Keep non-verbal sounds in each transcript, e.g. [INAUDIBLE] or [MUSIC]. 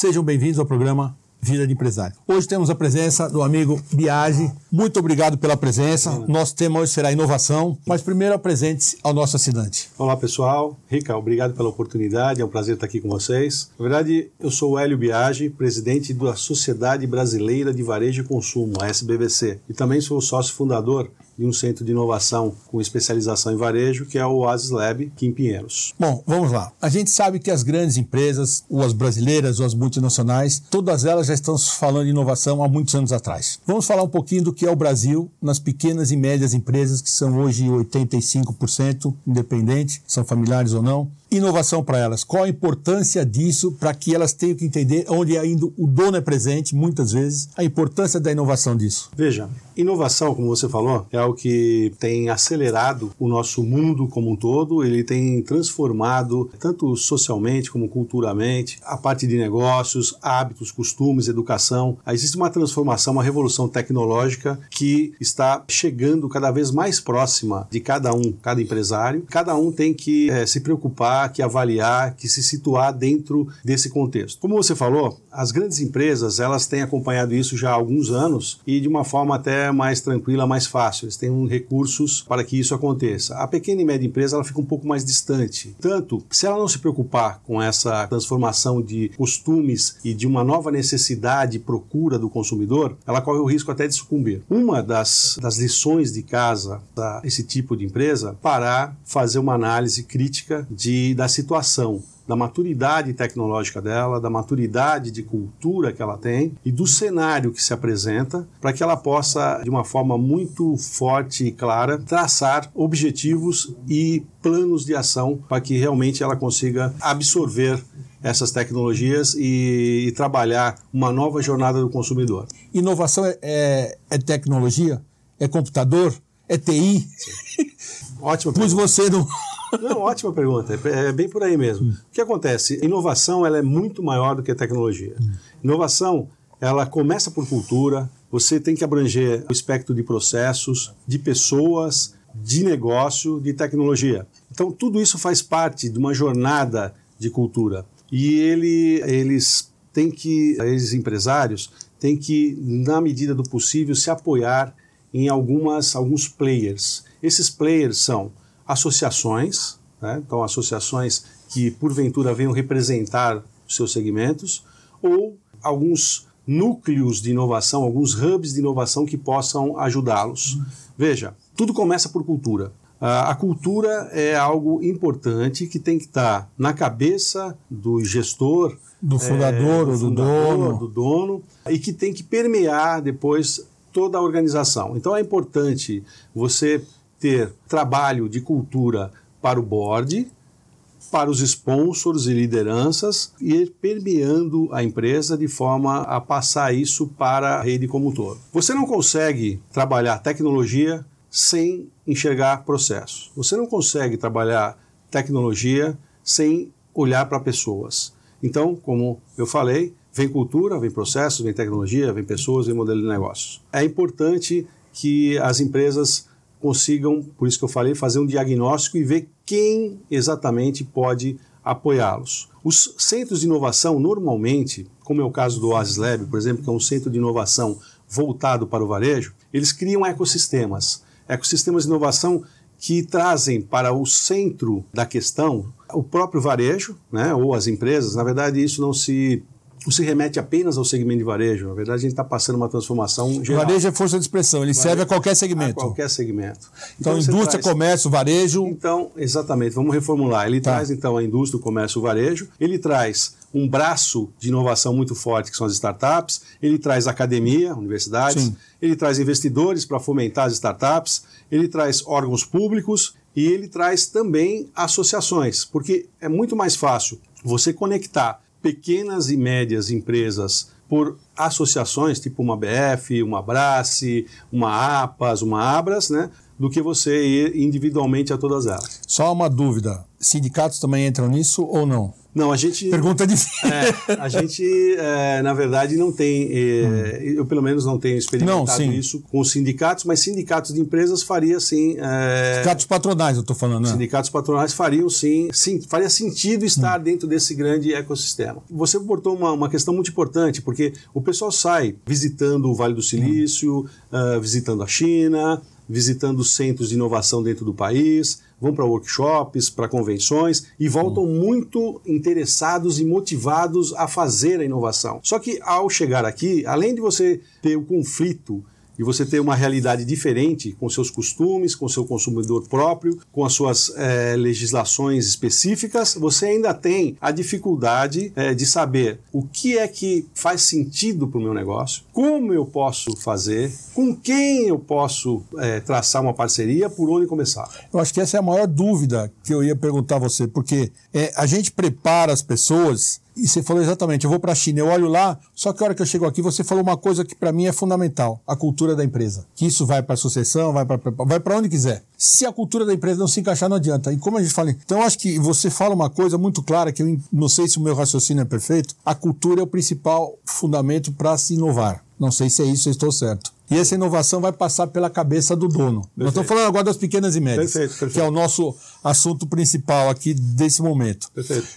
Sejam bem-vindos ao programa Vida de Empresário. Hoje temos a presença do amigo Biagi. Muito obrigado pela presença. Nosso tema hoje será inovação, mas primeiro apresente-se ao nosso assinante. Olá pessoal, Rica, obrigado pela oportunidade, é um prazer estar aqui com vocês. Na verdade, eu sou o Hélio Biagi, presidente da Sociedade Brasileira de Varejo e Consumo, a SBVC, e também sou sócio fundador de um centro de inovação com especialização em varejo, que é o Oasis Lab, aqui em Pinheiros. Bom, vamos lá. A gente sabe que as grandes empresas, ou as brasileiras ou as multinacionais, todas elas já estão falando de inovação há muitos anos atrás. Vamos falar um pouquinho do que é o Brasil nas pequenas e médias empresas, que são hoje 85% independentes, são familiares ou não. Inovação para elas. Qual a importância disso para que elas tenham que entender onde ainda o dono é presente, muitas vezes, a importância da inovação disso? Veja, inovação, como você falou, é algo que tem acelerado o nosso mundo como um todo, ele tem transformado, tanto socialmente como culturalmente, a parte de negócios, hábitos, costumes, educação. Existe uma transformação, uma revolução tecnológica que está chegando cada vez mais próxima de cada um, cada empresário. Cada um tem que é, se preocupar que avaliar, que se situar dentro desse contexto. Como você falou, as grandes empresas elas têm acompanhado isso já há alguns anos e de uma forma até mais tranquila, mais fácil. Eles têm recursos para que isso aconteça. A pequena e média empresa ela fica um pouco mais distante. Tanto, se ela não se preocupar com essa transformação de costumes e de uma nova necessidade e procura do consumidor, ela corre o risco até de sucumbir. Uma das, das lições de casa para esse tipo de empresa parar, fazer uma análise crítica de da situação, da maturidade tecnológica dela, da maturidade de cultura que ela tem e do cenário que se apresenta, para que ela possa, de uma forma muito forte e clara, traçar objetivos e planos de ação para que realmente ela consiga absorver essas tecnologias e, e, trabalhar uma nova jornada do consumidor. Inovação é, é, é tecnologia? É computador? É TI? Ótimo. Pois você não. Não, ótima pergunta. É, é bem por aí mesmo. Hum. O que acontece? Inovação ela é muito maior do que a tecnologia. Hum. Inovação ela começa por cultura. Você tem que abranger o espectro de processos, de pessoas, de negócio, de tecnologia. Então tudo isso faz parte de uma jornada de cultura. E ele, eles têm que, esses empresários têm que, na medida do possível, se apoiar em algumas, alguns players. Esses players são associações, né? então associações que porventura venham representar os seus segmentos, ou alguns núcleos de inovação, alguns hubs de inovação que possam ajudá-los. Uhum. Veja, tudo começa por cultura. A cultura é algo importante que tem que estar na cabeça do gestor, do fundador é, ou do, dono. do dono, e que tem que permear depois toda a organização. Então é importante você ter trabalho de cultura para o board, para os sponsors e lideranças e ir permeando a empresa de forma a passar isso para a rede como um todo. Você não consegue trabalhar tecnologia sem enxergar processo. Você não consegue trabalhar tecnologia sem olhar para pessoas. Então, como eu falei, vem cultura, vem processos, vem tecnologia, vem pessoas, vem modelo de negócios. É importante que as empresas consigam, por isso que eu falei, fazer um diagnóstico e ver quem exatamente pode apoiá-los. Os centros de inovação, normalmente, como é o caso do Oasis Lab, por exemplo, que é um centro de inovação voltado para o varejo, eles criam ecossistemas. Ecossistemas de inovação que trazem para o centro da questão o próprio varejo, né, ou as empresas. Na verdade, isso não se não se remete apenas ao segmento de varejo. Na verdade, a gente está passando uma transformação geral. Varejo é força de expressão, ele varejo, serve a qualquer segmento. A qualquer segmento. Então, então indústria, traz... comércio, varejo. Então, exatamente, vamos reformular. Ele tá. traz, então, a indústria, o comércio, o varejo. Ele traz um braço de inovação muito forte, que são as startups. Ele traz academia, universidades. Sim. Ele traz investidores para fomentar as startups. Ele traz órgãos públicos. E ele traz também associações, porque é muito mais fácil você conectar pequenas e médias empresas por associações, tipo uma BF, uma Brace, uma APAS, uma Abras, né? do que você ir individualmente a todas elas. Só uma dúvida: sindicatos também entram nisso ou não? Não, a gente. Pergunta difícil. É, a gente, é, na verdade, não tem. É, eu, pelo menos, não tenho experimentado não, isso com os sindicatos, mas sindicatos de empresas faria sim. É, sindicatos patronais, eu estou falando, né? Sindicatos patronais fariam sim, sim. Faria sentido estar hum. dentro desse grande ecossistema. Você botou uma, uma questão muito importante, porque o pessoal sai visitando o Vale do Silício, hum. uh, visitando a China, visitando centros de inovação dentro do país vão para workshops, para convenções e voltam hum. muito interessados e motivados a fazer a inovação. Só que ao chegar aqui, além de você ter o conflito e você ter uma realidade diferente com seus costumes, com seu consumidor próprio, com as suas é, legislações específicas, você ainda tem a dificuldade é, de saber o que é que faz sentido para o meu negócio, como eu posso fazer, com quem eu posso é, traçar uma parceria, por onde começar. Eu acho que essa é a maior dúvida que eu ia perguntar a você, porque a gente prepara as pessoas e você falou exatamente, eu vou para a China, eu olho lá, só que a hora que eu chego aqui, você falou uma coisa que para mim é fundamental, a cultura da empresa. Que isso vai para a sucessão, vai para vai onde quiser. Se a cultura da empresa não se encaixar, não adianta. E como a gente fala, então acho que você fala uma coisa muito clara, que eu não sei se o meu raciocínio é perfeito, a cultura é o principal fundamento para se inovar. Não sei se é isso, eu estou certo. E essa inovação vai passar pela cabeça do dono. Perfeito. Nós estamos falando agora das pequenas e médias, perfeito, perfeito. que é o nosso assunto principal aqui desse momento.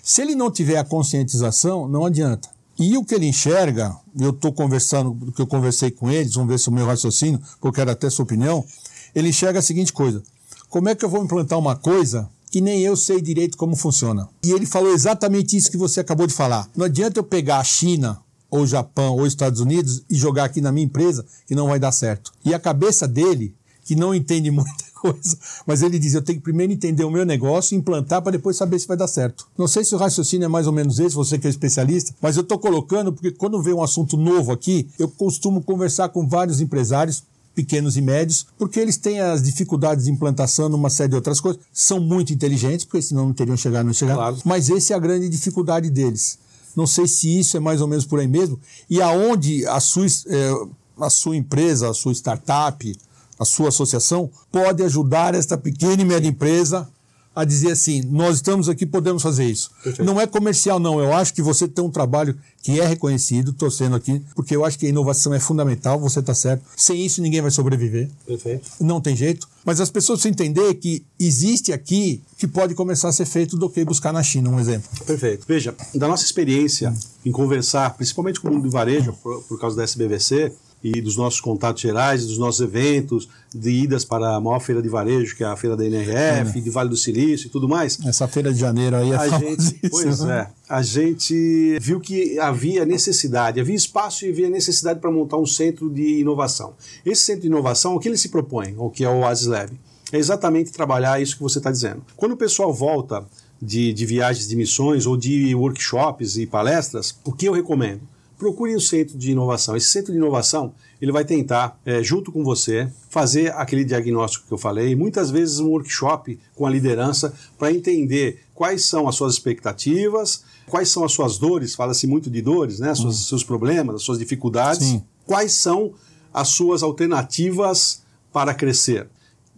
Se ele não tiver a conscientização, não adianta. E o que ele enxerga, eu estou conversando, que eu conversei com eles, vamos ver se o meu raciocínio, porque eu quero até sua opinião, ele enxerga a seguinte coisa: como é que eu vou implantar uma coisa que nem eu sei direito como funciona? E ele falou exatamente isso que você acabou de falar. Não adianta eu pegar a China ou Japão, ou Estados Unidos, e jogar aqui na minha empresa, que não vai dar certo. E a cabeça dele, que não entende [LAUGHS] muita coisa, mas ele diz: eu tenho que primeiro entender o meu negócio, implantar para depois saber se vai dar certo. Não sei se o raciocínio é mais ou menos esse, você que é especialista, mas eu estou colocando porque quando vem um assunto novo aqui, eu costumo conversar com vários empresários, pequenos e médios, porque eles têm as dificuldades de implantação numa série de outras coisas. São muito inteligentes, porque senão não teriam chegado, não chegar. Claro. Mas essa é a grande dificuldade deles. Não sei se isso é mais ou menos por aí mesmo. E aonde a sua, é, a sua empresa, a sua startup, a sua associação pode ajudar esta pequena e média empresa a dizer assim: nós estamos aqui, podemos fazer isso. Perfeito. Não é comercial, não. Eu acho que você tem um trabalho que é reconhecido, torcendo aqui, porque eu acho que a inovação é fundamental, você está certo. Sem isso, ninguém vai sobreviver. Perfeito. Não tem jeito. Mas as pessoas precisam entender que existe aqui que pode começar a ser feito do que buscar na China, um exemplo. Perfeito. Veja, da nossa experiência em conversar, principalmente com o mundo do varejo, por, por causa da SBVC, e dos nossos contatos gerais, dos nossos eventos, de idas para a maior feira de varejo, que é a feira da NRF, é. de Vale do Silício e tudo mais. Essa feira de janeiro aí é a gente, Pois né? é. A gente viu que havia necessidade, havia espaço e havia necessidade para montar um centro de inovação. Esse centro de inovação, o que ele se propõe, o que é o Oasis Lab? É exatamente trabalhar isso que você está dizendo. Quando o pessoal volta de, de viagens de missões ou de workshops e palestras, o que eu recomendo? Procure um centro de inovação. Esse centro de inovação ele vai tentar, é, junto com você, fazer aquele diagnóstico que eu falei, muitas vezes um workshop com a liderança para entender quais são as suas expectativas, quais são as suas dores, fala-se muito de dores, né? Suas, hum. Seus problemas, as suas dificuldades, Sim. quais são as suas alternativas para crescer.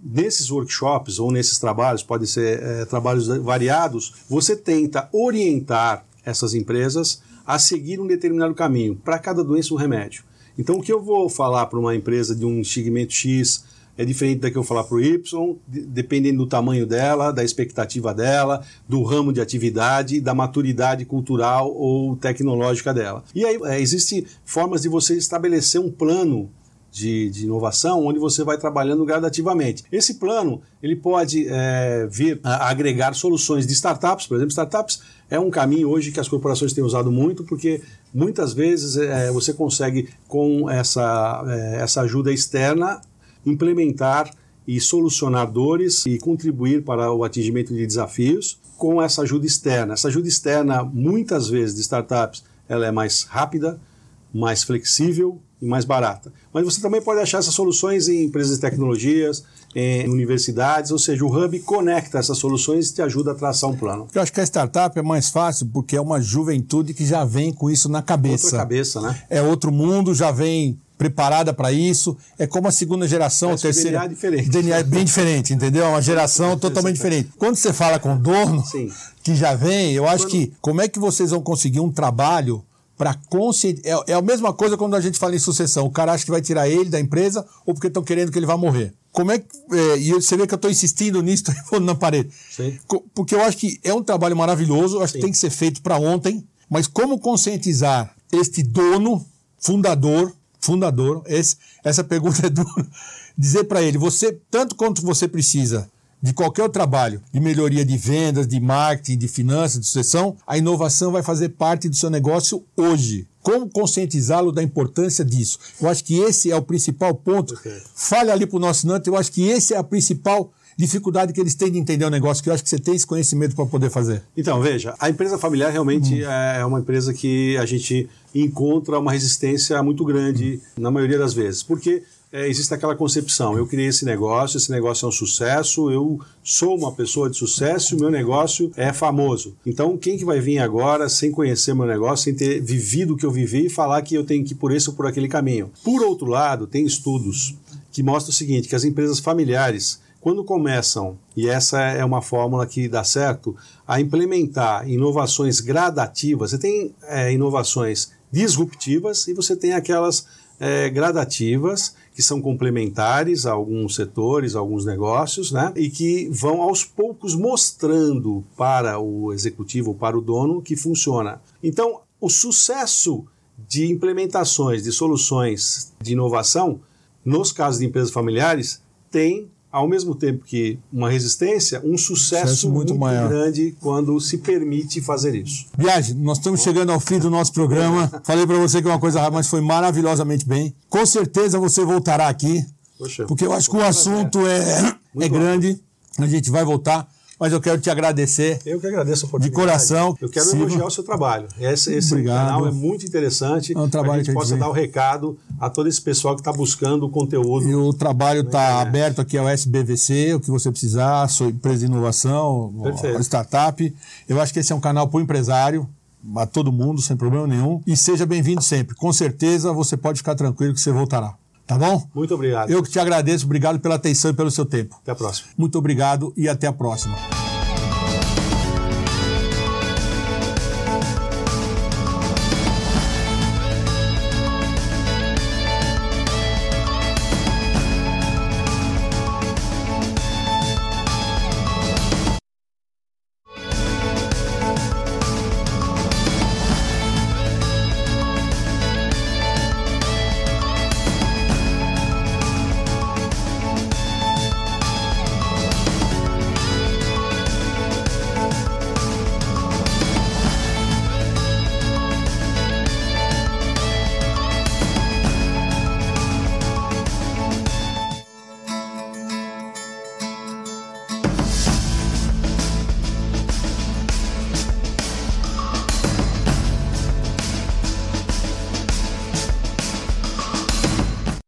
Nesses workshops ou nesses trabalhos, podem ser é, trabalhos variados, você tenta orientar essas empresas a seguir um determinado caminho. Para cada doença, um remédio. Então, o que eu vou falar para uma empresa de um segmento X é diferente da que eu falar para o Y, dependendo do tamanho dela, da expectativa dela, do ramo de atividade, da maturidade cultural ou tecnológica dela. E aí é, existem formas de você estabelecer um plano de, de, inovação, onde você vai trabalhando gradativamente. Esse plano ele pode é, vir a agregar soluções de startups, por exemplo, startups é um caminho hoje que as corporações têm usado muito, porque muitas vezes é, você consegue com essa, é, essa ajuda externa implementar e solucionar dores e contribuir para o atingimento de desafios com essa ajuda externa. Essa ajuda externa, muitas vezes, de startups, ela é mais rápida, mais flexível e mais barata. Mas você também pode achar essas soluções em empresas de tecnologias, em universidades, ou seja, o Hub conecta essas soluções e te ajuda a traçar um plano. Eu acho que a startup é mais fácil porque é uma juventude que já vem com isso na cabeça. Outra cabeça, né? É outro mundo, já vem preparada para isso. É como a segunda geração, a terceira. DNA é diferente. DNA é bem diferente, entendeu? É uma geração [LAUGHS] totalmente diferente. Quando você fala com o dono, Sim. que já vem, eu acho Quando... que como é que vocês vão conseguir um trabalho para conscientizar. É, é a mesma coisa quando a gente fala em sucessão. O cara acha que vai tirar ele da empresa ou porque estão querendo que ele vá morrer. Como é que. É, e você vê que eu estou insistindo nisso, [LAUGHS] estou na parede. Sim. Porque eu acho que é um trabalho maravilhoso, acho Sim. que tem que ser feito para ontem, mas como conscientizar este dono, fundador, fundador, esse, essa pergunta é dura. [LAUGHS] Dizer para ele, você, tanto quanto você precisa de qualquer trabalho de melhoria de vendas, de marketing, de finanças, de sucessão, a inovação vai fazer parte do seu negócio hoje. Como conscientizá-lo da importância disso? Eu acho que esse é o principal ponto. Okay. Fale ali para o nosso Nanto, eu acho que esse é a principal dificuldade que eles têm de entender o negócio, que eu acho que você tem esse conhecimento para poder fazer. Então, veja, a empresa familiar realmente hum. é uma empresa que a gente encontra uma resistência muito grande na maioria das vezes. Porque é, existe aquela concepção: eu criei esse negócio, esse negócio é um sucesso, eu sou uma pessoa de sucesso, o meu negócio é famoso. Então, quem que vai vir agora sem conhecer meu negócio, sem ter vivido o que eu vivi e falar que eu tenho que ir por esse ou por aquele caminho? Por outro lado, tem estudos que mostram o seguinte: que as empresas familiares quando começam, e essa é uma fórmula que dá certo, a implementar inovações gradativas, você tem é, inovações disruptivas e você tem aquelas é, gradativas que são complementares a alguns setores, a alguns negócios, né? E que vão aos poucos mostrando para o executivo, para o dono, que funciona. Então, o sucesso de implementações de soluções de inovação, nos casos de empresas familiares, tem ao mesmo tempo que uma resistência, um sucesso, sucesso muito, muito grande quando se permite fazer isso. Viagem, nós estamos chegando ao fim do nosso programa. Falei para você que é uma coisa rápida, mas foi maravilhosamente bem. Com certeza você voltará aqui, Poxa, porque eu acho que o assunto é, é grande. A gente vai voltar mas eu quero te agradecer. Eu que agradeço a oportunidade. De coração. Eu quero elogiar o seu trabalho. Esse, esse canal é muito interessante. É um trabalho que a gente possa dar o um recado a todo esse pessoal que está buscando o conteúdo. E o trabalho está aberto aqui ao SBVC, o que você precisar, sua empresa de inovação, startup. Eu acho que esse é um canal para o empresário a todo mundo, sem problema nenhum. E seja bem-vindo sempre. Com certeza você pode ficar tranquilo que você voltará. Tá bom? Muito obrigado. Eu que te agradeço, obrigado pela atenção e pelo seu tempo. Até a próxima. Muito obrigado e até a próxima.